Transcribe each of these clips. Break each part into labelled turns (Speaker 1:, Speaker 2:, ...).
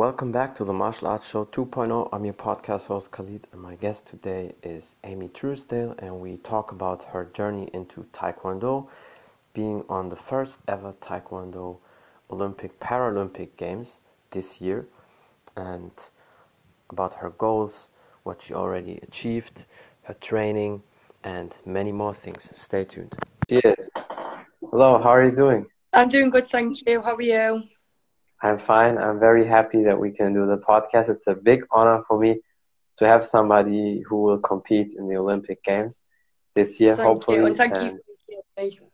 Speaker 1: Welcome back to the Martial Arts Show 2.0. I'm your podcast host Khalid, and my guest today is Amy Truesdale, and we talk about her journey into Taekwondo, being on the first ever Taekwondo Olympic Paralympic Games this year, and about her goals, what she already achieved, her training, and many more things. Stay tuned. Cheers. Hello, how are you doing?
Speaker 2: I'm doing good, thank you. How are you?
Speaker 1: I'm fine. I'm very happy that we can do the podcast. It's a big honor for me to have somebody who will compete in the Olympic Games this year,
Speaker 2: thank
Speaker 1: hopefully.
Speaker 2: You. And thank and you.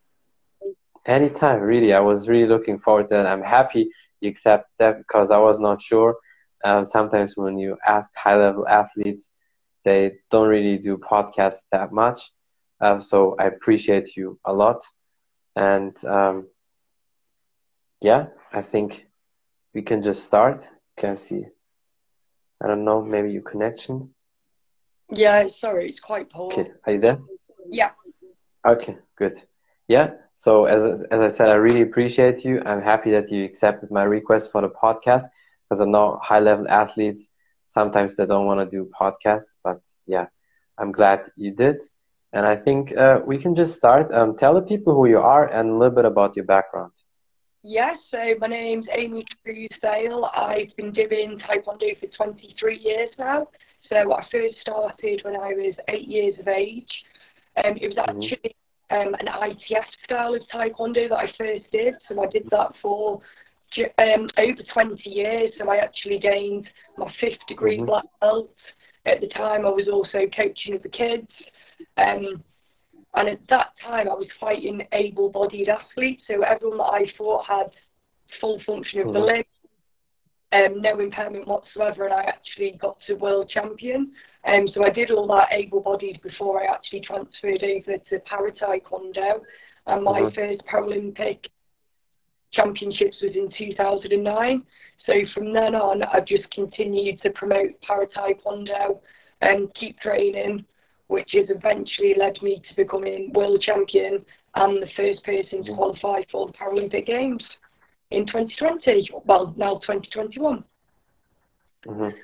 Speaker 1: Anytime, really. I was really looking forward to that. I'm happy you accept that because I was not sure. Um, sometimes when you ask high level athletes, they don't really do podcasts that much. Uh, so I appreciate you a lot. And um, yeah, I think we can just start. Can see? I don't know, maybe your connection.
Speaker 2: Yeah, sorry, it's quite poor.
Speaker 1: Okay, are you there?
Speaker 2: Yeah.
Speaker 1: Okay, good. Yeah. So as as I said, I really appreciate you. I'm happy that you accepted my request for the podcast because I know high level athletes sometimes they don't want to do podcasts, but yeah, I'm glad you did. And I think uh, we can just start. Um, tell the people who you are and a little bit about your background.
Speaker 2: Yes, so my name's Amy Truesdale. I've been doing Taekwondo for 23 years now. So I first started when I was eight years of age. Um, it was mm-hmm. actually um, an ITF style of Taekwondo that I first did. So I did that for um, over 20 years. So I actually gained my fifth degree mm-hmm. black belt. At the time, I was also coaching the kids. Um, and at that time, I was fighting able bodied athletes. So everyone that I fought had full function of the limb, um, no impairment whatsoever. And I actually got to world champion. Um, so I did all that able bodied before I actually transferred over to para taekwondo. And my mm-hmm. first Paralympic championships was in 2009. So from then on, I've just continued to promote para taekwondo and keep training which has eventually led me to becoming world champion and the first person to qualify for the Paralympic Games in 2020. Well, now 2021.
Speaker 1: Mm-hmm.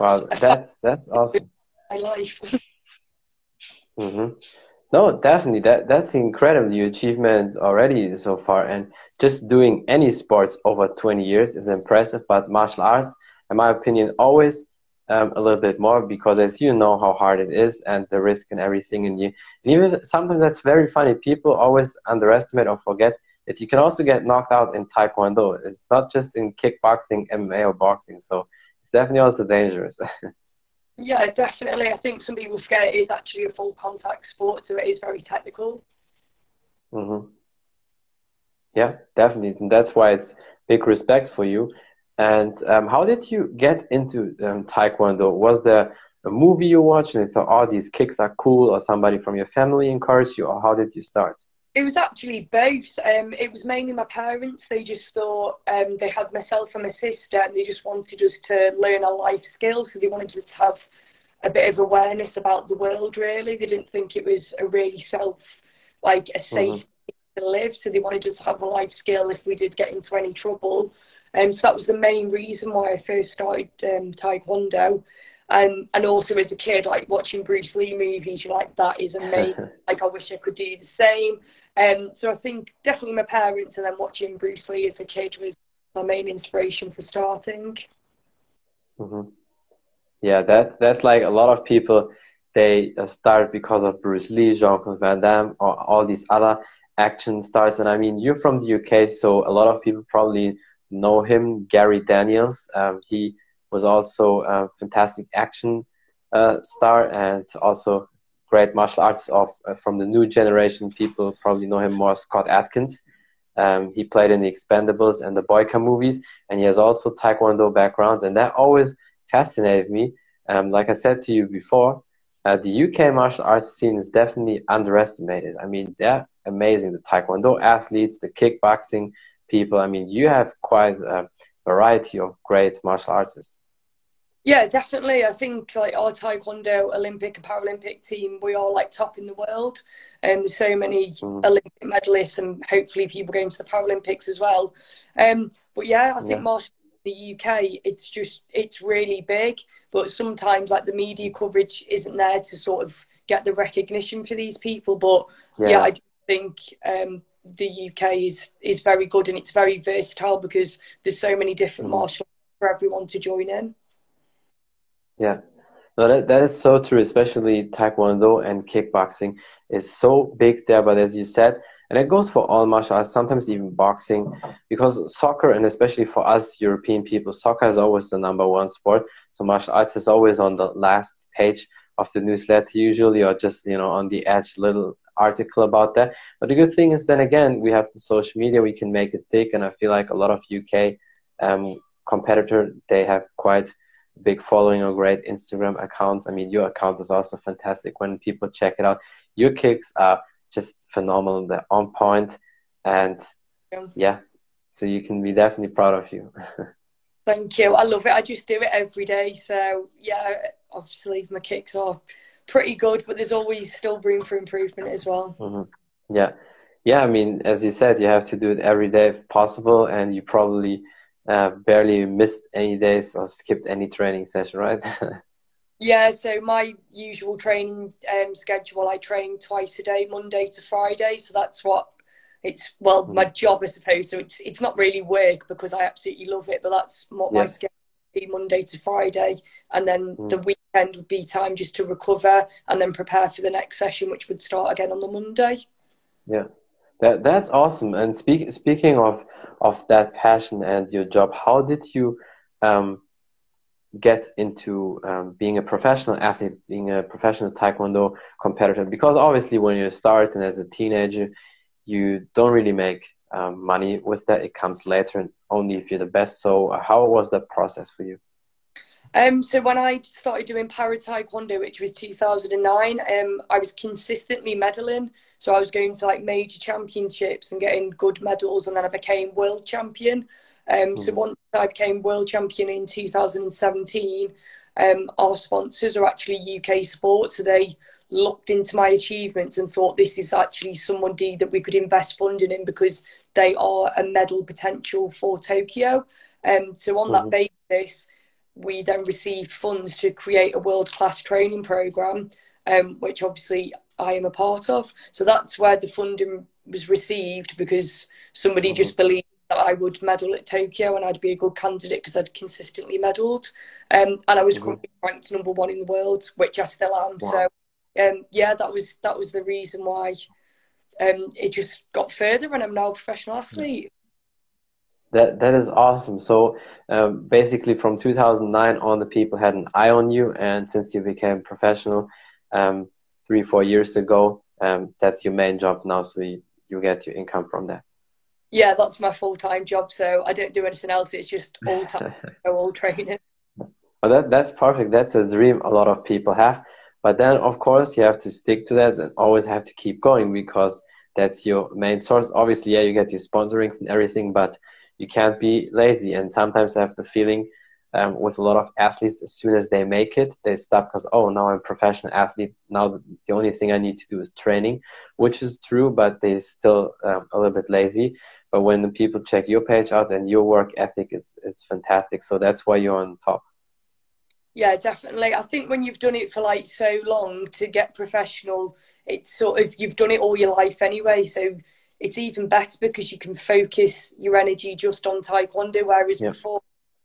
Speaker 1: Wow, that's that's awesome.
Speaker 2: My life.
Speaker 1: mm-hmm. No, definitely. That that's incredible. Your achievement already so far, and just doing any sports over 20 years is impressive. But martial arts, in my opinion, always um, a little bit more because as you know how hard it is and the risk and everything. And you and even something that's very funny people always underestimate or forget that you can also get knocked out in taekwondo. It's not just in kickboxing mma or boxing. So it's definitely also dangerous.
Speaker 2: Yeah definitely. I think some people forget it is actually a full contact sport so it is very technical.
Speaker 1: Mm-hmm. yeah definitely. And that's why it's big respect for you and um, how did you get into um, Taekwondo? Was there a movie you watched and you thought, oh, these kicks are cool, or somebody from your family encouraged you, or how did you start?
Speaker 2: It was actually both. Um, it was mainly my parents. They just thought um, they had myself and my sister, and they just wanted us to learn a life skill. So they wanted us to have a bit of awareness about the world. Really, they didn't think it was a really self, like a safe mm-hmm. to live. So they wanted us to have a life skill if we did get into any trouble. Um, so that was the main reason why I first started um, Taekwondo. Um, and also as a kid, like watching Bruce Lee movies, you're like, that is amazing. like, I wish I could do the same. Um, so I think definitely my parents and then watching Bruce Lee as a kid was my main inspiration for starting.
Speaker 1: Mm-hmm. Yeah, that that's like a lot of people. They uh, start because of Bruce Lee, Jean Claude Van Damme, or all these other action stars. And I mean, you're from the UK, so a lot of people probably know him, Gary Daniels. Um, he was also a fantastic action uh, star and also great martial arts of uh, from the new generation. People probably know him more, Scott Adkins. Um, he played in the Expendables and the Boyka movies, and he has also Taekwondo background, and that always fascinated me. Um, like I said to you before, uh, the UK martial arts scene is definitely underestimated. I mean, they're amazing. The Taekwondo athletes, the kickboxing, people. I mean, you have quite a variety of great martial artists.
Speaker 2: Yeah, definitely. I think like our Taekwondo Olympic and Paralympic team, we are like top in the world. And um, so many mm. Olympic medalists, and hopefully people going to the Paralympics as well. Um, but yeah, I think yeah. martial the UK, it's just it's really big. But sometimes like the media coverage isn't there to sort of get the recognition for these people. But yeah, yeah I do think um, the UK is is very good and it's very versatile because there's so many different mm-hmm. martial for everyone to join in.
Speaker 1: Yeah. No, that, that is so true, especially Taekwondo and kickboxing is so big there. But as you said, and it goes for all martial arts, sometimes even boxing, because soccer, and especially for us European people, soccer is always the number one sport. So martial arts is always on the last page of the newsletter usually, or just, you know, on the edge, little article about that. But the good thing is then again, we have the social media, we can make it big. And I feel like a lot of UK um, competitor, they have quite big following or great Instagram accounts. I mean, your account is also fantastic when people check it out. Your kicks are just phenomenal. They're on point, and yeah, so you can be definitely proud of you.
Speaker 2: Thank you. I love it. I just do it every day. So yeah, obviously my kicks are pretty good, but there's always still room for improvement as well.
Speaker 1: Mm-hmm. Yeah, yeah. I mean, as you said, you have to do it every day if possible, and you probably uh, barely missed any days or skipped any training session, right?
Speaker 2: Yeah, so my usual training um, schedule, I train twice a day, Monday to Friday. So that's what it's well, my mm. job, I suppose. So it's it's not really work because I absolutely love it, but that's what yeah. my schedule be Monday to Friday, and then mm. the weekend would be time just to recover and then prepare for the next session, which would start again on the Monday.
Speaker 1: Yeah, that that's awesome. And speak, speaking of of that passion and your job, how did you um, get into um, being a professional athlete, being a professional taekwondo competitor? Because obviously, when you start and as a teenager, you don't really make um, money with that. It comes later, and only if you're the best. So, uh, how was that process for you?
Speaker 2: Um, so when I started doing para taekwondo, which was 2009, um, I was consistently medaling. So I was going to like major championships and getting good medals, and then I became world champion. Um, mm. So hmm. once I became world champion in 2017, um, our sponsors are actually UK Sport, so they looked into my achievements and thought this is actually somebody that we could invest funding in because they are a medal potential for Tokyo. Um, so on mm. that basis, we then received funds to create a world class training program, um, which obviously I am a part of. So that's where the funding was received because somebody mm-hmm. just believed that I would medal at Tokyo and I'd be a good candidate because I'd consistently medalled. Um, and I was mm-hmm. currently ranked number one in the world, which I still am. Wow. So um, yeah, that was that was the reason why um, it just got further and I'm now a professional athlete.
Speaker 1: That that is awesome. So um, basically, from 2009 on, the people had an eye on you, and since you became professional um, three four years ago, um, that's your main job now. So you, you get your income from that.
Speaker 2: Yeah, that's my full time job. So I don't do anything else. It's just all time, all training.
Speaker 1: Well, that that's perfect. That's a dream a lot of people have. But then, of course, you have to stick to that and always have to keep going because that's your main source. Obviously, yeah, you get your sponsorings and everything, but you can't be lazy. And sometimes I have the feeling um, with a lot of athletes, as soon as they make it, they stop because, oh, now I'm a professional athlete. Now the only thing I need to do is training, which is true, but they're still um, a little bit lazy. But when the people check your page out and your work ethic, it's, it's fantastic. So that's why you're on top.
Speaker 2: Yeah, definitely. I think when you've done it for like so long to get professional, it's sort of you've done it all your life anyway. So it's even better because you can focus your energy just on taekwondo. Whereas yeah. before,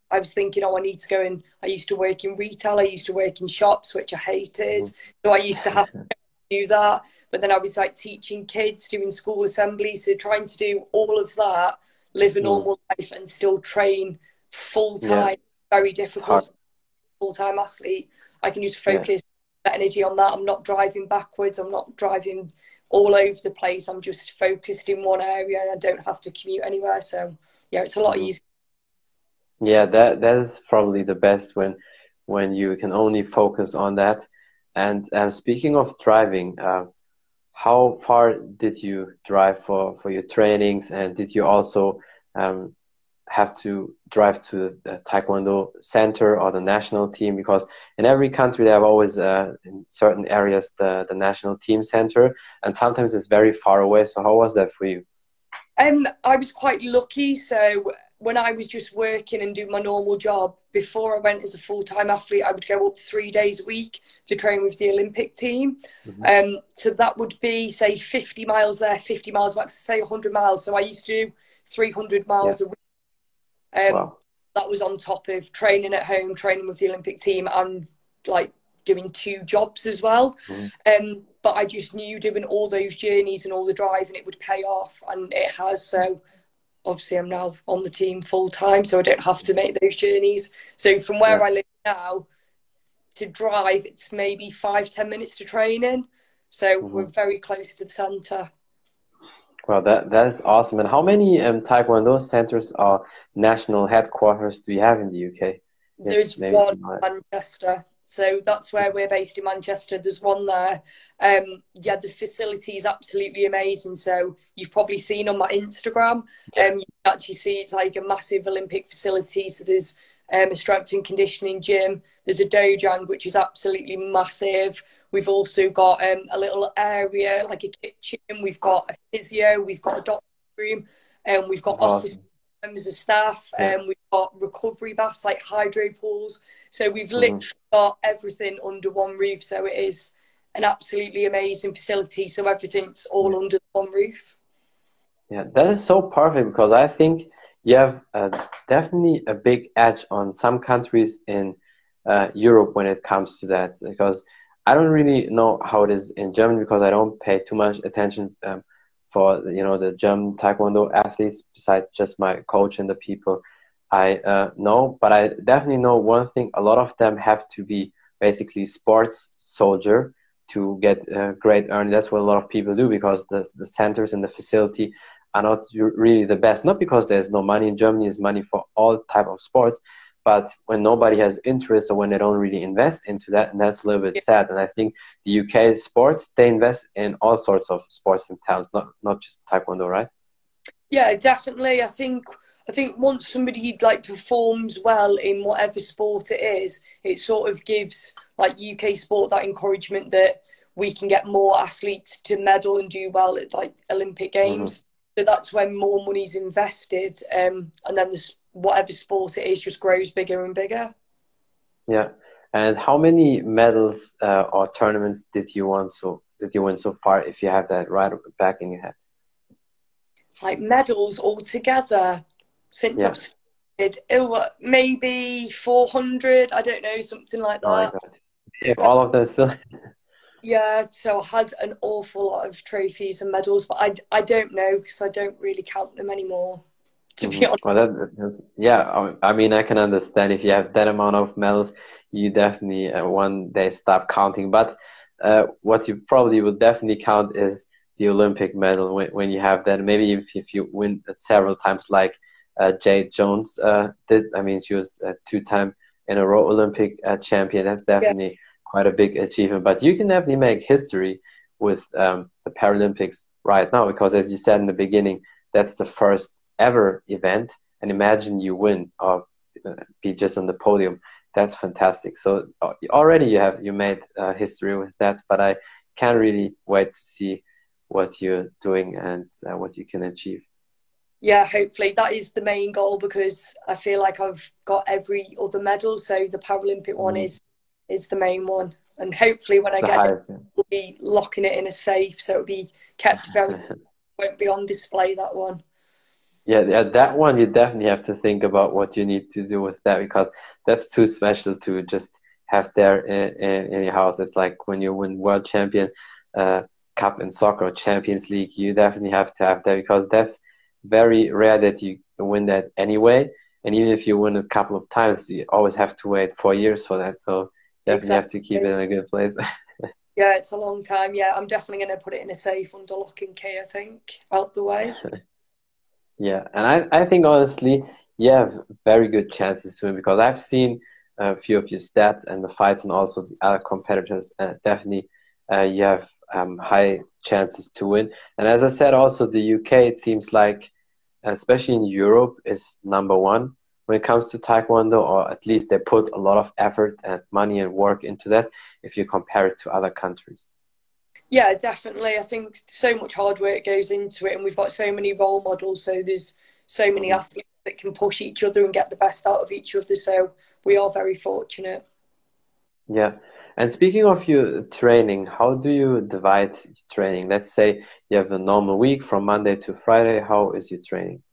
Speaker 2: I was thinking, oh, I need to go and I used to work in retail. I used to work in shops, which I hated. Mm-hmm. So I used to have to do that. But then I was like teaching kids, doing school assemblies, so trying to do all of that, live a mm. normal life, and still train full time. Yeah. Very difficult. Full time athlete. I can just focus yeah. that energy on that. I'm not driving backwards. I'm not driving all over the place. I'm just focused in one area and I don't have to commute anywhere. So yeah, it's a lot mm-hmm. easier.
Speaker 1: Yeah, that that is probably the best when when you can only focus on that. And uh, speaking of driving, uh, how far did you drive for for your trainings, and did you also um, have to drive to the taekwondo center or the national team because in every country they have always uh, in certain areas the, the national team center and sometimes it's very far away so how was that for you
Speaker 2: um, i was quite lucky so when I was just working and doing my normal job, before I went as a full time athlete, I would go up three days a week to train with the Olympic team. Mm-hmm. Um, so that would be, say, 50 miles there, 50 miles back, say 100 miles. So I used to do 300 miles yeah. a week. Um, wow. That was on top of training at home, training with the Olympic team, and like doing two jobs as well. Mm-hmm. Um, but I just knew doing all those journeys and all the driving, it would pay off, and it has. So obviously I'm now on the team full time, so I don't have to make those journeys. So from where yeah. I live now to drive, it's maybe five ten minutes to training. So mm-hmm. we're very close to the centre.
Speaker 1: Well, that that is awesome. And how many um, Taekwondo centers or national headquarters do you have in the UK?
Speaker 2: There's one in Manchester. So that's where we're based in Manchester. There's one there. Um, yeah, the facility is absolutely amazing. So you've probably seen on my Instagram. Um, you can actually see it's like a massive Olympic facility. So there's um, a strength and conditioning gym. There's a dojang, which is absolutely massive. We've also got um, a little area like a kitchen. We've got a physio. We've got a doctor's room. And um, we've got That's office awesome members of staff. Yeah. Um, we've got recovery baths like hydro pools. So we've mm-hmm. literally got everything under one roof. So it is an absolutely amazing facility. So everything's all under one roof.
Speaker 1: Yeah, that is so perfect because I think you have uh, definitely a big edge on some countries in uh, Europe when it comes to that. Because I don't really know how it is in Germany because I don't pay too much attention um, for you know the German Taekwondo athletes besides just my coach and the people I uh, know. But I definitely know one thing: a lot of them have to be basically sports soldier to get uh, great earning. That's what a lot of people do because the the centers and the facility are not really the best. Not because there's no money in Germany. Is money for all type of sports, but when nobody has interest or when they don't really invest into that and that's a little bit sad. And i think the uk sports they invest in all sorts of sports and talents not not just taekwondo right?
Speaker 2: Yeah definitely. I think i think once somebody like performs well in whatever sport it is it sort of gives like uk sport that encouragement that we can get more athletes to medal and do well at like olympic games. Mm-hmm. so that's when more money's invested um, and then the whatever sport it is just grows bigger and bigger.
Speaker 1: Yeah. And how many medals uh, or tournaments did you win so did you win so far? If you have that right back in your head,
Speaker 2: like medals altogether since yeah. I've started, oh, maybe four hundred. I don't know, something like oh that. Oh
Speaker 1: if all of them still.
Speaker 2: yeah, so I had an awful lot of trophies and medals, but I, I don't know because I don't really count them anymore to be honest. Well,
Speaker 1: that, yeah, I mean, I can understand if you have that amount of medals, you definitely uh, one day stop counting. But uh, what you probably would definitely count is the Olympic medal when, when you have that. Maybe if, if you win it several times, like uh, Jade Jones uh, did. I mean, she was a two-time in a row Olympic uh, champion. That's definitely yeah. quite a big achievement. But you can definitely make history with um, the Paralympics right now because, as you said in the beginning, that's the first ever event and imagine you win or uh, be just on the podium. That's fantastic. So uh, already you have you made uh, history with that but i can't really wait to see what you're doing and uh, what you can achieve.
Speaker 2: Yeah hopefully. That is the main goal because i feel like i've got every other medal. So the paralympic one mm. is is the main one. And hopefully when it's i get highest, it we'll be locking it in a safe. So it'll be kept very won't be on display that one
Speaker 1: yeah, that one you definitely have to think about what you need to do with that because that's too special to just have there in, in, in your house. It's like when you win world champion uh, cup in soccer or Champions League, you definitely have to have that because that's very rare that you win that anyway. And even if you win a couple of times, you always have to wait four years for that. So definitely exactly. have to keep it in a good place.
Speaker 2: yeah, it's a long time. Yeah, I'm definitely going to put it in a safe under lock and key. I think out the way.
Speaker 1: Yeah, and I, I think honestly, you have very good chances to win because I've seen a few of your stats and the fights and also the other competitors. And definitely, uh, you have um, high chances to win. And as I said, also the UK, it seems like, especially in Europe, is number one when it comes to Taekwondo, or at least they put a lot of effort and money and work into that if you compare it to other countries.
Speaker 2: Yeah, definitely. I think so much hard work goes into it, and we've got so many role models. So there's so many mm-hmm. athletes that can push each other and get the best out of each other. So we are very fortunate.
Speaker 1: Yeah. And speaking of your training, how do you divide training? Let's say you have a normal week from Monday to Friday. How is your training?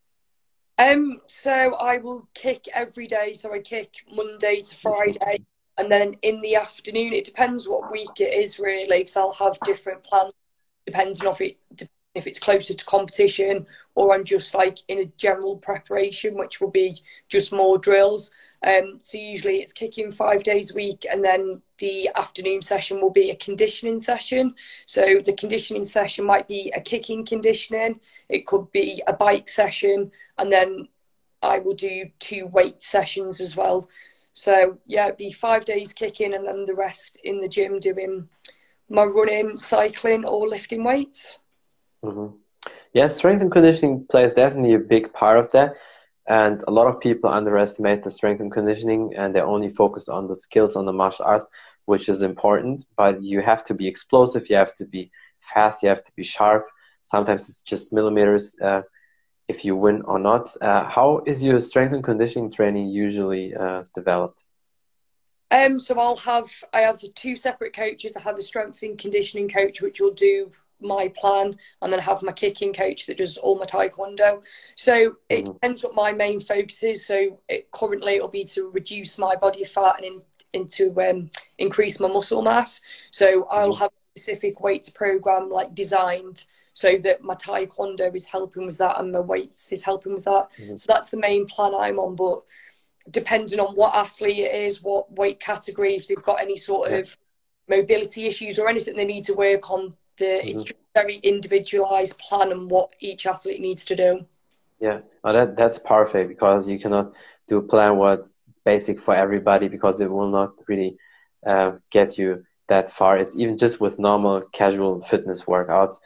Speaker 2: Um, so I will kick every day. So I kick Monday to Friday, and then in the afternoon, it depends what week it is really, because I'll have different plans depending on if it if it's closer to competition or I'm just like in a general preparation, which will be just more drills. Um, so usually it's kicking five days a week, and then the afternoon session will be a conditioning session. So the conditioning session might be a kicking conditioning, it could be a bike session, and then I will do two weight sessions as well. So yeah, it'd be five days kicking, and then the rest in the gym doing my running, cycling, or lifting weights.
Speaker 1: Mm-hmm. Yeah, strength and conditioning plays definitely a big part of that. And a lot of people underestimate the strength and conditioning and they only focus on the skills on the martial arts, which is important. But you have to be explosive, you have to be fast, you have to be sharp. Sometimes it's just millimeters uh, if you win or not. Uh, how is your strength and conditioning training usually uh, developed?
Speaker 2: Um, so I'll have I have two separate coaches. I have a strength and conditioning coach, which will do my plan and then I have my kicking coach that does all my taekwondo so it mm-hmm. depends what my main focus is so it, currently it'll be to reduce my body fat and in, into um, increase my muscle mass so i'll mm-hmm. have a specific weights program like designed so that my taekwondo is helping with that and my weights is helping with that mm-hmm. so that's the main plan i'm on but depending on what athlete it is what weight category if they've got any sort yeah. of mobility issues or anything they need to work on the mm-hmm. it's just very individualized plan and what each athlete needs to do.
Speaker 1: Yeah, well, that that's perfect because you cannot do a plan what's basic for everybody because it will not really uh, get you that far. It's even just with normal casual fitness workouts,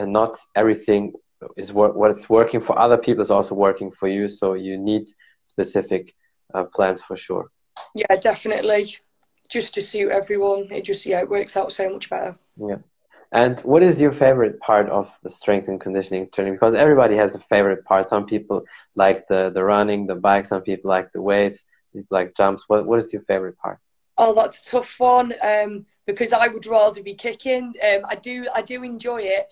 Speaker 1: and not everything is wor- what's working for other people is also working for you. So you need specific uh, plans for sure.
Speaker 2: Yeah, definitely. Just to suit everyone, it just yeah, it works out so much better.
Speaker 1: Yeah. And what is your favorite part of the strength and conditioning training? Because everybody has a favorite part. Some people like the, the running, the bike. Some people like the weights, people like jumps. What What is your favorite part?
Speaker 2: Oh, that's a tough one. Um, because I would rather be kicking. Um, I do I do enjoy it.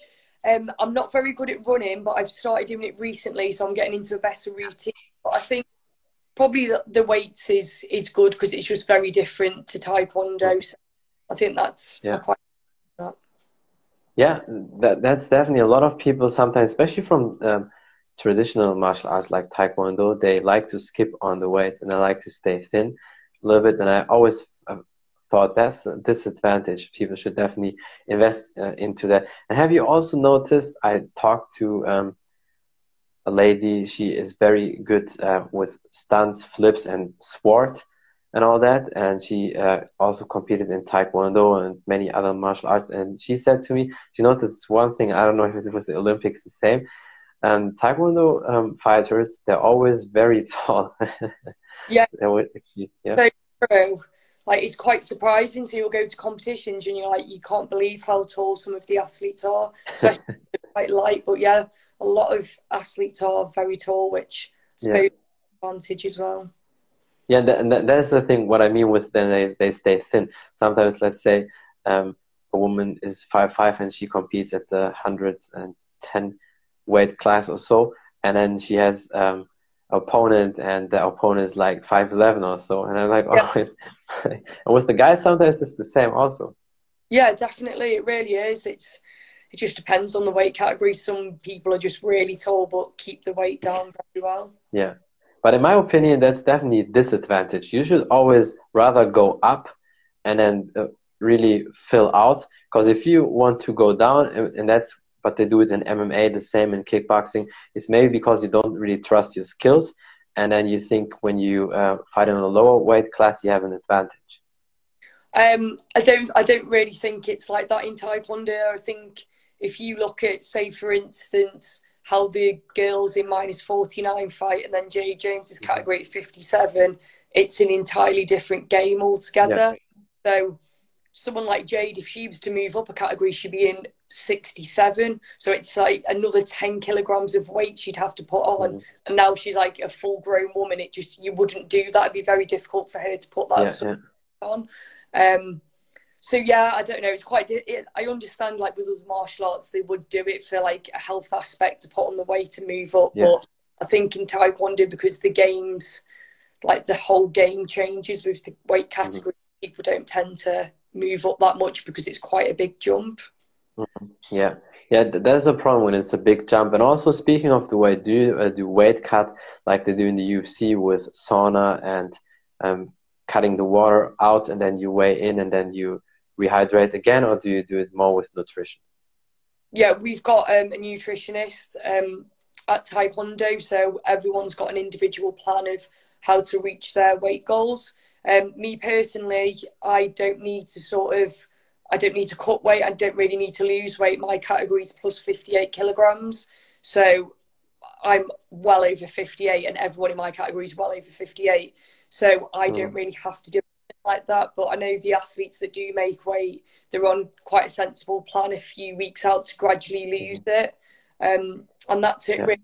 Speaker 2: Um, I'm not very good at running, but I've started doing it recently, so I'm getting into a better routine. But I think probably the, the weights is is good because it's just very different to taekwondo. So I think that's
Speaker 1: yeah. quite yeah, that that's definitely a lot of people sometimes, especially from um, traditional martial arts like Taekwondo, they like to skip on the weights and they like to stay thin a little bit. And I always thought that's a disadvantage. People should definitely invest uh, into that. And have you also noticed? I talked to um, a lady. She is very good uh, with stunts, flips, and sport and all that. And she uh, also competed in Taekwondo and many other martial arts. And she said to me, you know, this one thing, I don't know if it was the Olympics the same. Um, Taekwondo um, fighters, they're always very tall.
Speaker 2: yeah. yeah. So true. Like, it's quite surprising. So you'll go to competitions and you're like, you can't believe how tall some of the athletes are, especially quite light. But yeah, a lot of athletes are very tall, which I suppose yeah. advantage as well.
Speaker 1: Yeah, and that's the thing. What I mean with then they, they stay thin. Sometimes, let's say um, a woman is five five and she competes at the hundred and ten weight class or so, and then she has um, opponent and the opponent is like five eleven or so, and I'm like, yeah. oh, and with the guys sometimes it's the same also.
Speaker 2: Yeah, definitely, it really is. It's it just depends on the weight category. Some people are just really tall but keep the weight down very well.
Speaker 1: Yeah, but in my opinion, that's definitely a disadvantage. You should always rather go up and then uh, really fill out. Because if you want to go down, and, and that's but they do it in MMA, the same in kickboxing, it's maybe because you don't really trust your skills. And then you think when you uh, fight in a lower weight class, you have an advantage.
Speaker 2: Um, I don't. I don't really think it's like that in Taekwondo. I think if you look at, say, for instance, how the girls in minus 49 fight and then Jade Jones's mm-hmm. category at 57, it's an entirely different game altogether. Yeah. So someone like Jade, if she was to move up a category, she'd be in 67. So it's like another 10 kilograms of weight she'd have to put on.
Speaker 1: Mhm.
Speaker 2: And now she's like a full grown woman. It just, you wouldn't do that. It'd be very difficult for her to put that
Speaker 1: Yeah,
Speaker 2: sort
Speaker 1: yeah.
Speaker 2: on. Um, so yeah, I don't know. It's quite. It, I understand, like with other martial arts, they would do it for like a health aspect to put on the weight to move up.
Speaker 1: Yeah.
Speaker 2: But I think in Taekwondo, because the games, like the whole game changes with the weight
Speaker 1: Mm-hmm.
Speaker 2: category, people don't tend to move up that much because it's quite a big jump.
Speaker 1: Yeah, yeah, that's the problem when it's a big jump. And also, speaking of the weight, do you uh, do weight cut like they do in the UFC with sauna and um, cutting the water out, and then you weigh in, and then you rehydrate again, or do you do it more with nutrition?
Speaker 2: Yeah, we've got um, a nutritionist um, at Taekwondo, so everyone's got an individual plan of how to reach their weight goals. Um, me personally, I don't need to sort of, I don't need to cut weight. I don't really need to lose weight. My category is plus 58 kilograms, so I'm well over 58, and everyone in my category is well over 58. So I don't really have to do it like that. But I know the athletes that do make weight, they're on quite a sensible plan a few weeks out to gradually lose it. Um, and that's it,
Speaker 1: Yeah.
Speaker 2: really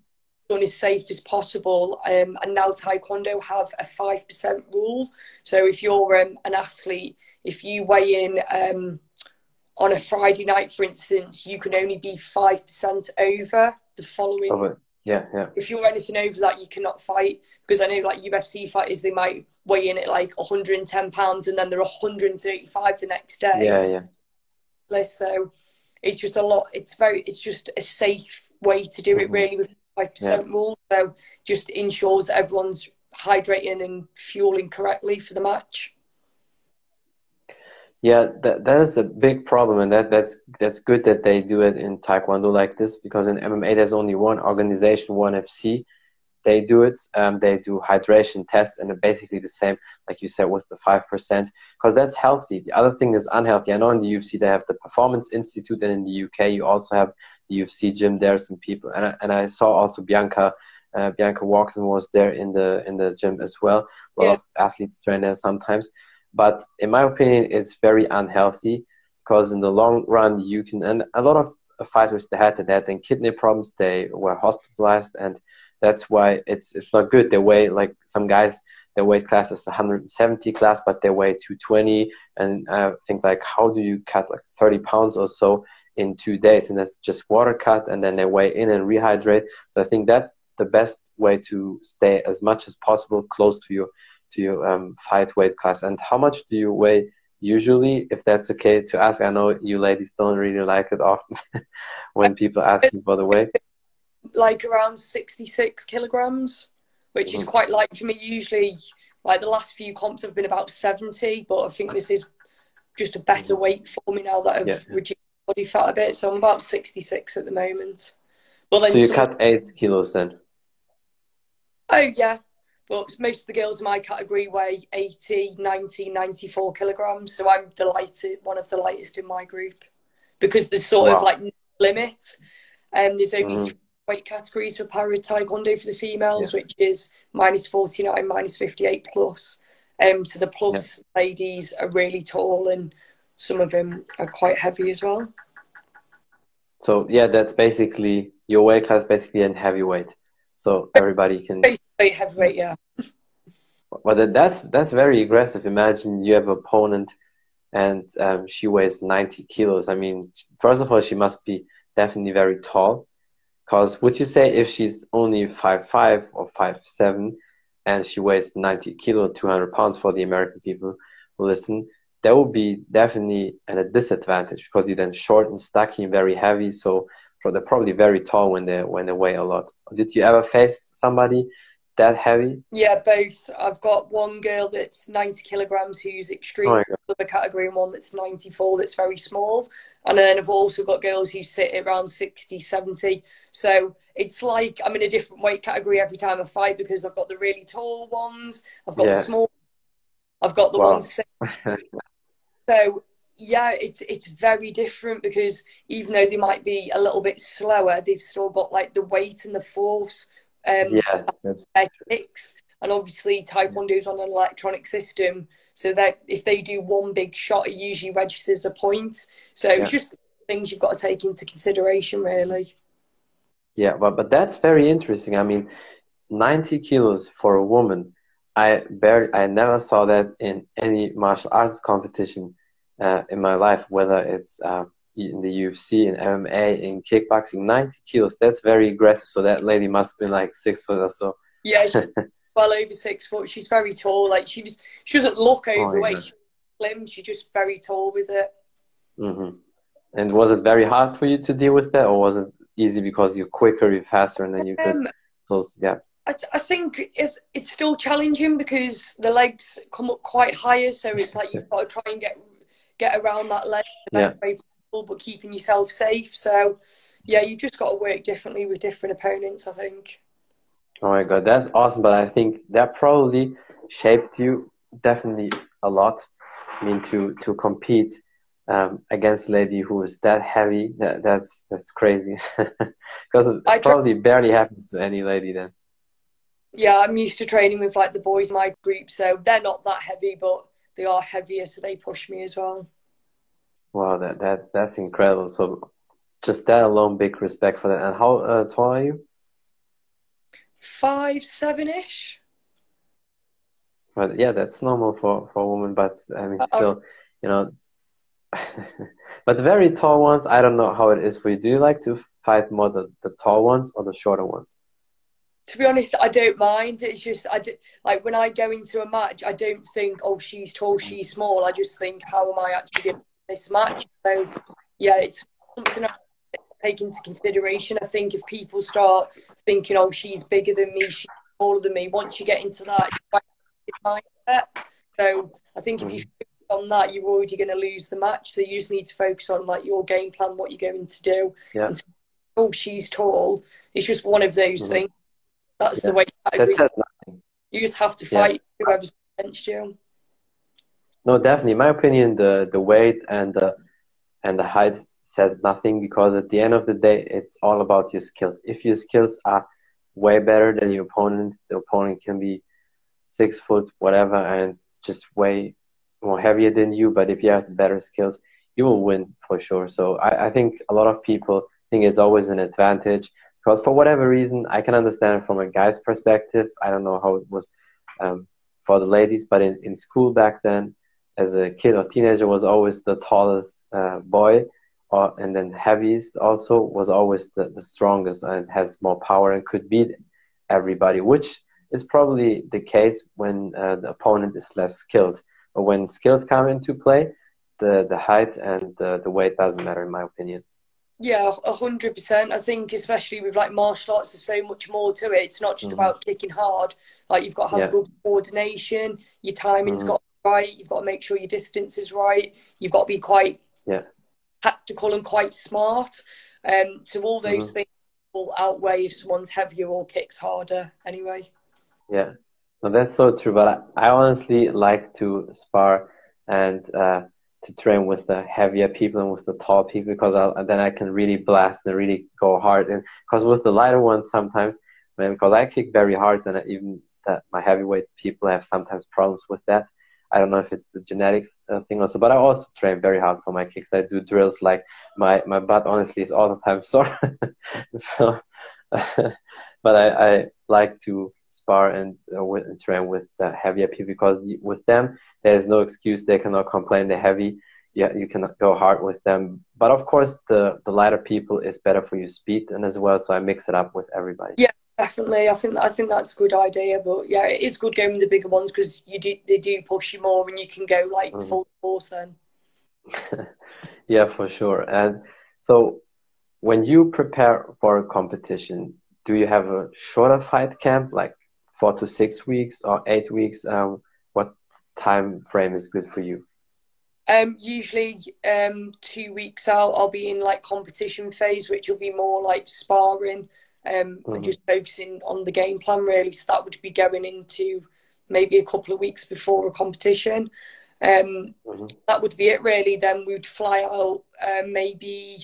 Speaker 2: done as safe as possible. Um, and now Taekwondo have a 5% rule. So if you're um, an athlete, if you weigh in um, on a Friday night, for instance, you can only be 5% over the following
Speaker 1: yeah, yeah,
Speaker 2: if you're anything over that, you cannot fight. Because I know, like UFC fighters, they might weigh in at like 110 pounds, and then they're 135 the next day.
Speaker 1: yeah, yeah.
Speaker 2: So it's just a lot. It's very. It's just a safe way to do it,
Speaker 1: Mhm.
Speaker 2: really, with five percent rule. So just ensures that everyone's hydrating and fueling correctly for the match.
Speaker 1: Yeah, that that is a big problem, and that that's that's good that they do it in Taekwondo like this because in MMA there's only one organization, one FC. They do it. Um, they do hydration tests, and they're basically the same, like you said, with the five percent, because that's healthy. The other thing is unhealthy. I know in the UFC they have the Performance Institute, and in the UK you also have the UFC gym. There are some people, and I, and I saw also Bianca. Uh, Bianca Walkden was there in the in the gym as well. A lot
Speaker 2: Yeah.
Speaker 1: of athletes train there sometimes but in my opinion it's very unhealthy because in the long run you can and a lot of fighters they had that then kidney problems they were hospitalized and that's why it's it's not good. They weigh like some guys their weight class is 170 class but they weigh 220 and i think like how do you cut like 30 pounds or so in two days? And that's just water cut and then they weigh in and rehydrate. So i think that's the best way to stay as much as possible close to your to your um, fight weight class. And how much do you weigh usually, if that's okay to ask? I know you ladies don't really like it often when people ask you for the weight.
Speaker 2: Like around 66 kilograms, which is
Speaker 1: Mhm.
Speaker 2: quite light for me. Usually, like the last few comps have been about 70, but I think this is just a better weight for me now that I've
Speaker 1: Yeah.
Speaker 2: reduced body fat a bit. So I'm about 66 at the moment. Well, then
Speaker 1: So you cut eight kilos then.
Speaker 2: Oh, yeah. But most of the girls in my category weigh 80, 90, 94 kilograms. So I'm the lightest, one of the lightest in my group because there's sort of like no limit. And there's only
Speaker 1: Mhm.
Speaker 2: three weight categories for para taekwondo for the females, which is minus 49, minus 58 plus. Um, so the plus ladies are really tall and some of them are quite heavy as well.
Speaker 1: So yeah, that's basically your weight class, basically in heavyweight. So everybody can.
Speaker 2: Basically heavyweight, yeah.
Speaker 1: That- that's that's very aggressive. Imagine you have an opponent, and um, she weighs 90 kilos. I mean, first of all, she must be definitely very tall. Because would you say if she's only five five or five seven, and she weighs 90 kilo, 200 pounds for the American people who listen, that would be definitely at a disadvantage because you're then short and stocky and very heavy. So so they're probably very tall when they when they weigh a lot. Did you ever face somebody that heavy?
Speaker 2: Yeah, both. I've got one girl that's 90 kilograms who's
Speaker 1: Oh
Speaker 2: extremely
Speaker 1: my
Speaker 2: the category and one that's 94 that's very small. And then I've also got girls who sit around 60, 70. So it's like I'm in a different weight category every time I fight because I've got the really tall ones, I've got
Speaker 1: Yeah.
Speaker 2: the small, I've got the
Speaker 1: Wow.
Speaker 2: ones. So yeah, it's it's very different because even though they might be a little bit slower, they've still got like the weight and the force. Um,
Speaker 1: yeah, that's
Speaker 2: kicks. And obviously, Taekwondo is on an electronic system, so that if they do one big shot, it usually registers a point. So
Speaker 1: Yeah.
Speaker 2: just things you've got to take into consideration, really.
Speaker 1: Yeah, but but that's very interesting. I mean, ninety kilos for a woman. I barely, I never saw that in any martial arts competition uh, in my life, whether it's uh, in the UFC, in MMA, in kickboxing. Ninety kilos. That's very aggressive. So that lady must have been like six foot or so.
Speaker 2: Yeah, well over six foot. She's very tall. Like she just she doesn't look oh, overweight. Oh, she's slim. She's just very tall with it.
Speaker 1: Mm-hmm. And was it very hard for you to deal with that, or was it easy because you're quicker, you're faster, and then you could um, close the gap?
Speaker 2: I, th- I think it's, it's still challenging because the legs come up quite higher, so it's like you've got to try and get get around that leg yeah. But keeping yourself safe. So, yeah, you just got to work differently with different opponents. I think.
Speaker 1: Oh my god, that's awesome! But I think that probably shaped you definitely a lot. I mean, to to compete um, against a lady who is that heavy, that, that's that's crazy. Because it probably barely happens to any lady then.
Speaker 2: Yeah, I'm used to training with like the boys in my group, so they're not that heavy, but they are heavier, so they push me as well.
Speaker 1: Wow, that that that's incredible. So, just that alone, big respect for that. And how uh, tall are you?
Speaker 2: Five seven ish.
Speaker 1: But yeah, that's normal for for a woman. But I mean, uh, still, you know. but the very tall ones, I don't know how it is for you. Do you like to fight more the, the tall ones or the shorter ones?
Speaker 2: to be honest, I don't mind. It's just I do, like when I go into a match, I don't think, oh, she's tall, she's small. I just think, how am I actually in this match? So yeah, it's something I take into consideration. I think if people start thinking, oh, she's bigger than me, she's smaller than me, once you get into that mindset, so I think if you mm. focus on that, you're already going to lose the match. So you just need to focus on like your game plan, what you're going to do.
Speaker 1: Yeah. And,
Speaker 2: oh, she's tall. It's just one of those mm-hmm. things that's yeah. the way that you just have to fight yeah. whoever's against you.
Speaker 1: No, definitely. In my opinion, the the weight and the and the height says nothing because at the end of the day, it's all about your skills. If your skills are way better than your opponent, the opponent can be six foot, whatever, and just way more heavier than you. But if you have better skills, you will win for sure. So I, I think a lot of people think it's always an advantage because for whatever reason, I can understand from a guy's perspective. I don't know how it was um, for the ladies, but in, in school back then, as a kid or teenager, was always the tallest uh, boy, or, and then heaviest also was always the, the strongest and has more power and could beat everybody, which is probably the case when uh, the opponent is less skilled. But when skills come into play, the, the height and the, the weight doesn't matter, in my opinion.
Speaker 2: Yeah, a hundred percent. I think especially with like martial arts, there's so much more to it. It's not just mm-hmm. about kicking hard. Like you've got to have yeah. good coordination. Your timing's mm-hmm. got right. You've got to make sure your distance is right. You've got to be quite
Speaker 1: yeah
Speaker 2: tactical and quite smart. Um, so all those mm-hmm. things will outweigh if someone's heavier or kicks harder. Anyway.
Speaker 1: Yeah, no, that's so true. But I, I honestly like to spar and. Uh, to train with the heavier people and with the tall people because I'll, then I can really blast and really go hard. And because with the lighter ones, sometimes, man, because I kick very hard, and even that my heavyweight people have sometimes problems with that. I don't know if it's the genetics uh, thing also, but I also train very hard for my kicks. I do drills like my my butt honestly is all the time sore. so, but I, I like to spar and, uh, with, and train with the heavier people because with them there's no excuse. They cannot complain. They're heavy. Yeah you cannot go hard with them. But of course the the lighter people is better for your speed and as well so i mix it up with everybody.
Speaker 2: Yeah definitely i think i think that's a good idea but yeah it is good going with the bigger ones because you do they do push you more and you can go like mm-hmm. full force then
Speaker 1: yeah for sure and so when you prepare for a competition do you have a shorter fight camp like four to six weeks or eight weeks? Um, what time frame is good for you?
Speaker 2: Um, usually um, two weeks out, I'll be in like competition phase, which will be more like sparring um, mm-hmm. and just focusing on the game plan really. So that would be going into maybe a couple of weeks before a competition. Um, mm-hmm. That would be it really. Then we'd fly out uh, maybe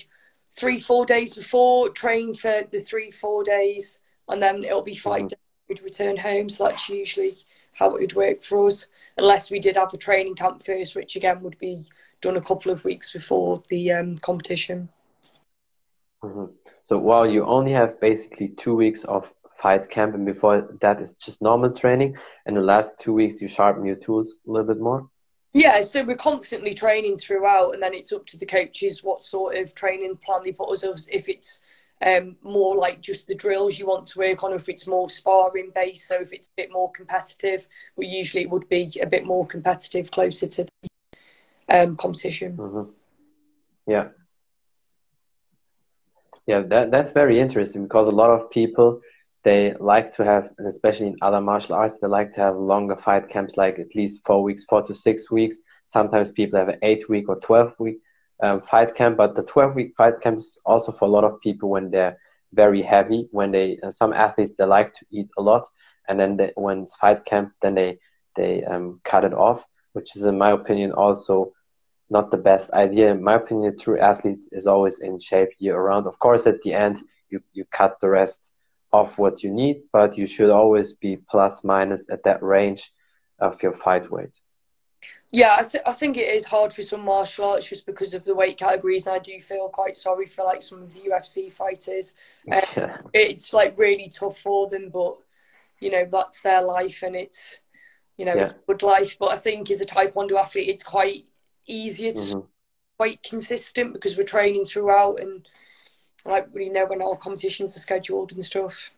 Speaker 2: three, four days before, train for the three, four days, and then it'll be fight mm-hmm we'd return home. So that's usually how it would work for us, unless we did have a training camp first, which again would be done a couple of weeks before the um, competition.
Speaker 1: Mm-hmm. So while you only have basically two weeks of fight camp, and before that is just normal training, and the last two weeks you sharpen your tools a little bit more.
Speaker 2: Yeah, so we're constantly training throughout, and then it's up to the coaches what sort of training plan they put us. If it's um, more like just the drills you want to work on, or if it's more sparring based, so if it's a bit more competitive, well, usually it would be a bit more competitive, closer to the um, competition.
Speaker 1: Mm-hmm. Yeah, yeah, that that's very interesting because a lot of people they like to have, and especially in other martial arts, they like to have longer fight camps, like at least four weeks, four to six weeks. Sometimes people have an eight week or 12 week um, fight camp, but the 12 week fight camp is also for a lot of people when they're very heavy, when they, uh, some athletes, they like to eat a lot. And then they, when it's fight camp, then they, they um, cut it off, which is, in my opinion, also not the best idea. In my opinion, a true athlete is always in shape year round. Of course, at the end, you, you cut the rest of what you need, but you should always be plus minus at that range of your fight weight.
Speaker 2: Yeah, I, th- I think it is hard for some martial arts just because of the weight categories. And I do feel quite sorry for like some of the UFC fighters. Um, yeah. It's like really tough for them, but you know that's their life and it's you know yeah. it's good life. But I think as a Taekwondo athlete, it's quite easier to mm-hmm. quite consistent because we're training throughout and like we know when our competitions are scheduled and stuff.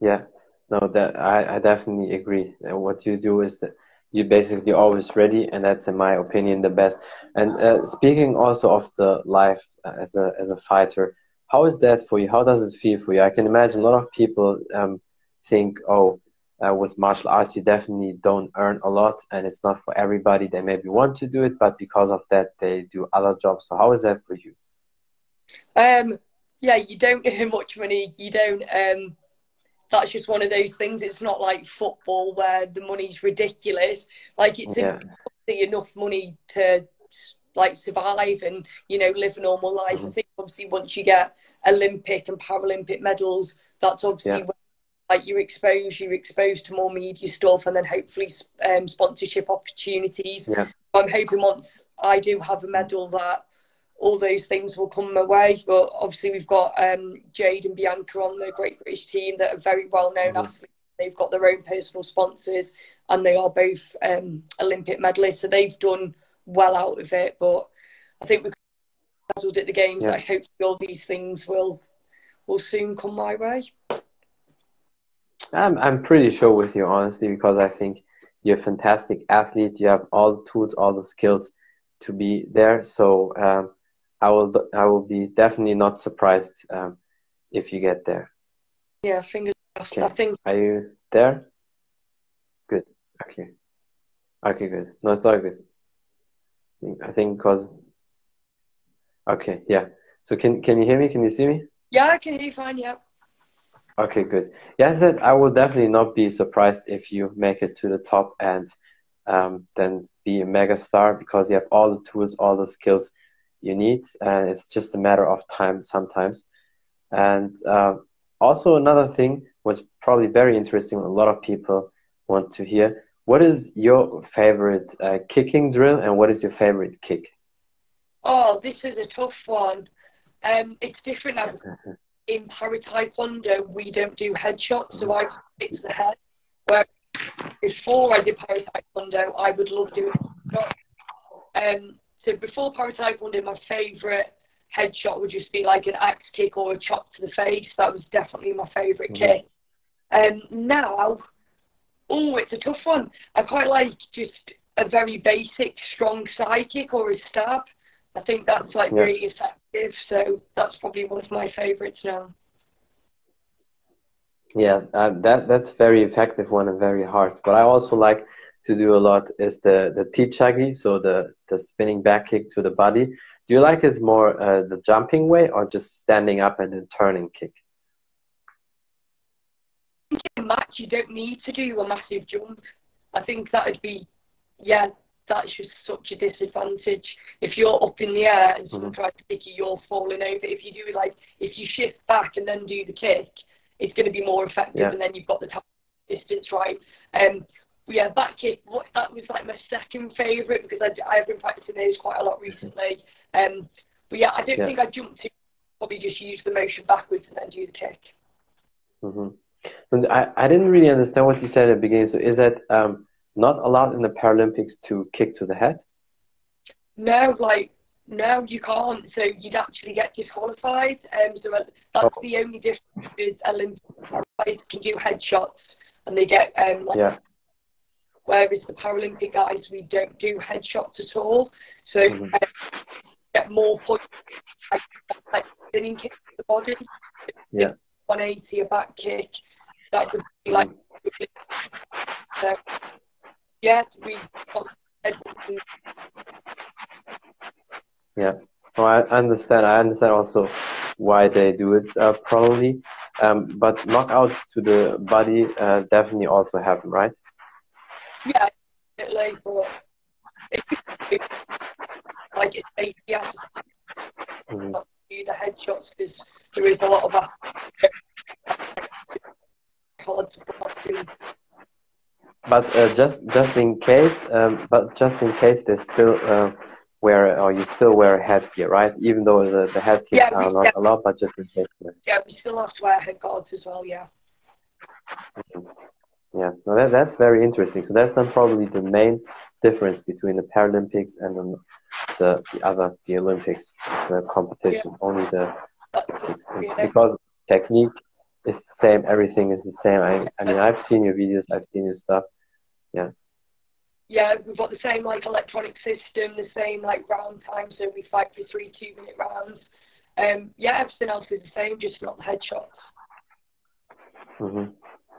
Speaker 1: Yeah, no, that I, I definitely agree. And what you do is that you're basically always ready, and that's in my opinion the best. And uh, speaking also of the life as a as a fighter, how is that for you? How does it feel for you? I can imagine a lot of people um, think, oh, uh, with martial arts, you definitely don't earn a lot, and it's not for everybody. They maybe want to do it, but because of that, they do other jobs. So, how is that for you?
Speaker 2: Um, yeah, you don't earn much money. You don't. Um, that's just one of those things. It's not like football where the money's ridiculous. Like it's yeah. enough money to like survive and you know live a normal life. Mm-hmm. I think obviously once you get Olympic and Paralympic medals, that's obviously yeah like you're exposed, you're exposed to more media stuff, and then hopefully um, sponsorship opportunities. Yeah. I'm hoping once I do have a medal that all those things will come my way. But obviously, we've got um, Jade and Bianca on the Great British team that are very well known mm-hmm. athletes. They've got their own personal sponsors, and they are both um, Olympic medalists, so they've done well out of it. But I think we dazzled at the games. Yeah. I hope all these things will will soon come my way.
Speaker 1: I'm I'm pretty sure with you honestly because I think you're a fantastic athlete. You have all the tools, all the skills to be there. So um, I will I will be definitely not surprised um, if you get there.
Speaker 2: Yeah, fingers crossed. Okay. I think.
Speaker 1: Are you there? Good. Okay. Okay, good. No, it's all good. I think because. Okay, yeah. So can can you hear me? Can you see me?
Speaker 2: Yeah, I can hear you fine. Yeah.
Speaker 1: Okay, good. Yes, that I will definitely not be surprised if you make it to the top and um, then be a mega star because you have all the tools, all the skills you need, and it's just a matter of time sometimes. And uh, also another thing was probably very interesting. A lot of people want to hear. What is your favorite uh, kicking drill, and what is your favorite kick?
Speaker 2: Oh, this is a tough one. Um, it's different in para taekwondo we don't do headshots, so I hit the head. Where before I did para taekwondo, I would love doing headshots. Um, so before para taekwondo, my favourite headshot would just be like an axe kick or a chop to the face. That was definitely my favorite mm-hmm. kick. Um, now, oh, it's a tough one. I quite like just a very basic strong side kick or a stab. I think that's like yeah. really effective. So that's probably one of my favorites now.
Speaker 1: Yeah, uh, that that's very effective one and very hard. But I also like to do a lot is the the tichagi, so the the spinning back kick to the body. Do you like it more uh, the jumping way or just standing up and then turning kick?
Speaker 2: match, you don't need to do a massive jump. I think that would be, yeah, that's just such a disadvantage. If you're up in the air and someone mm-hmm. tries to pick you, you're falling over. If you do like, if you shift back and then do the kick, it's going to be more effective, yeah. and then you've got the time distance right. Um, yeah, back kick. What, that was like my second favourite because I, I've been practicing those quite a lot recently. Um, but yeah, I don't
Speaker 1: Yeah.
Speaker 2: think I jumped to probably just use the motion backwards and then do the kick.
Speaker 1: hmm And I, I didn't really understand what you said at the beginning. So is that um, not allowed in the Paralympics to kick to the head?
Speaker 2: No, like no, you can't. So you'd actually get disqualified. Um, so that's
Speaker 1: Oh.
Speaker 2: the only difference is Olympic guys can do headshots and they get um like
Speaker 1: Yeah.
Speaker 2: whereas the Paralympic guys we don't do headshots at all. So
Speaker 1: Mhm.
Speaker 2: um, get more points like, like spinning kick to the body.
Speaker 1: Yeah.
Speaker 2: 180 a back kick. That would be like so, yeah, we
Speaker 1: Yeah. Oh, I understand. I understand also why they do it uh, probably. Um, but knockouts to the body uh, definitely also happen, right?
Speaker 2: Yeah, it, it, like it's safe, yeah,
Speaker 1: Mhm.
Speaker 2: to do the headshots because there is a lot of that. hard to block and-
Speaker 1: But uh, just just in case, um, but just in case, they still uh, wear or you still wear a headgear, right? Even though the, the head kicks
Speaker 2: Yeah,
Speaker 1: are
Speaker 2: we-
Speaker 1: not
Speaker 2: yeah.
Speaker 1: allowed, but just in case. yeah.
Speaker 2: Yeah, we still have to wear head guards as well. Yeah.
Speaker 1: Yeah, no, that, that's very interesting. So that's probably the main difference between the Paralympics and then the, the other, the Olympics, the competition. Only the kicks.
Speaker 2: Yeah.
Speaker 1: Because technique is the same, everything is the same. I, I mean, I've seen your videos, I've seen your stuff.
Speaker 2: Yeah, Yeah, we've got the same like electronic system, the same like round time, so we fight for three two minute rounds. Um, yeah, everything else is the same, just not the headshots.
Speaker 1: hmm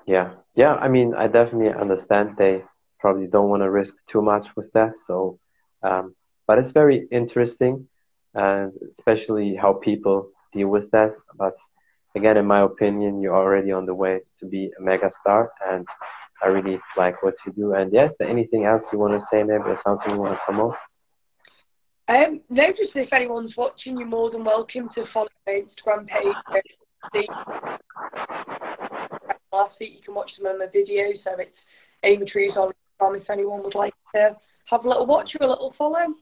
Speaker 1: Yeah, yeah. I mean, I definitely understand they probably don't want to risk too much with that. So, um, but it's very interesting, and especially how people deal with that. But again, in my opinion, you're already on the way to be a mega star, and I really like what you do. And yes, anything else you want to say, maybe, or something you want to promote?
Speaker 2: Um, no, just if anyone's watching, you're more than welcome to follow my Instagram page. See, last week you can watch some of my videos. So it's Amy Trees on Instagram if anyone would like to have a little watch or a little follow.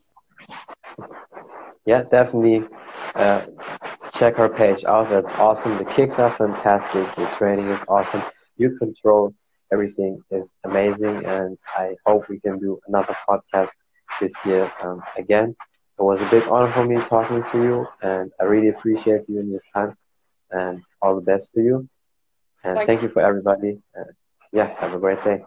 Speaker 1: yeah, definitely uh, check her page out. That's awesome. The kicks are fantastic. The training is awesome. You control everything is amazing, and I hope we can do another podcast this year um, again. It was a big honor for me talking to you, and I really appreciate you and your time. And all the best for you. And
Speaker 2: Thank
Speaker 1: thank you for everybody. And yeah, have a great day.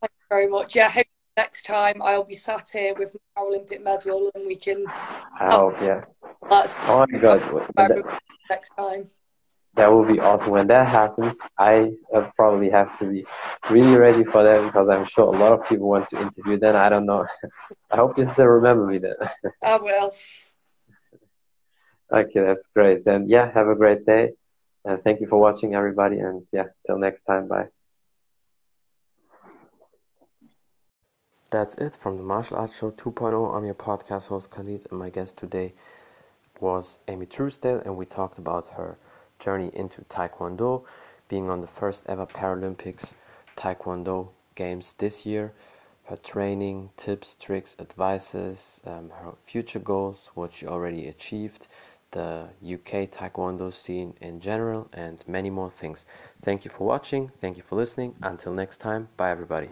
Speaker 2: Thank you very much. Yeah, hope next time I'll be sat here with my Paralympic medal and we can.
Speaker 1: I hope, yeah.
Speaker 2: That's
Speaker 1: Oh my God,
Speaker 2: next time.
Speaker 1: That will be awesome. When that happens, I uh, probably have to be really ready for that because I'm sure a lot of people want to interview. Then I don't know. I hope you still remember me then.
Speaker 2: I will.
Speaker 1: okay, that's great. Then yeah, have a great day, and thank you for watching, everybody. And yeah, till next time, bye. That's it from the Martial Arts Show 2.0. I'm your podcast host Khalid, and my guest today was Amy Truesdale, and we talked about her journey into Taekwondo, being on the first ever Paralympics Taekwondo Games this year, her training, tips, tricks, advices, um, her future goals, what she already achieved, the UK Taekwondo scene in general, and many more things. Thank you for watching. Thank you for listening. Until next time, bye everybody.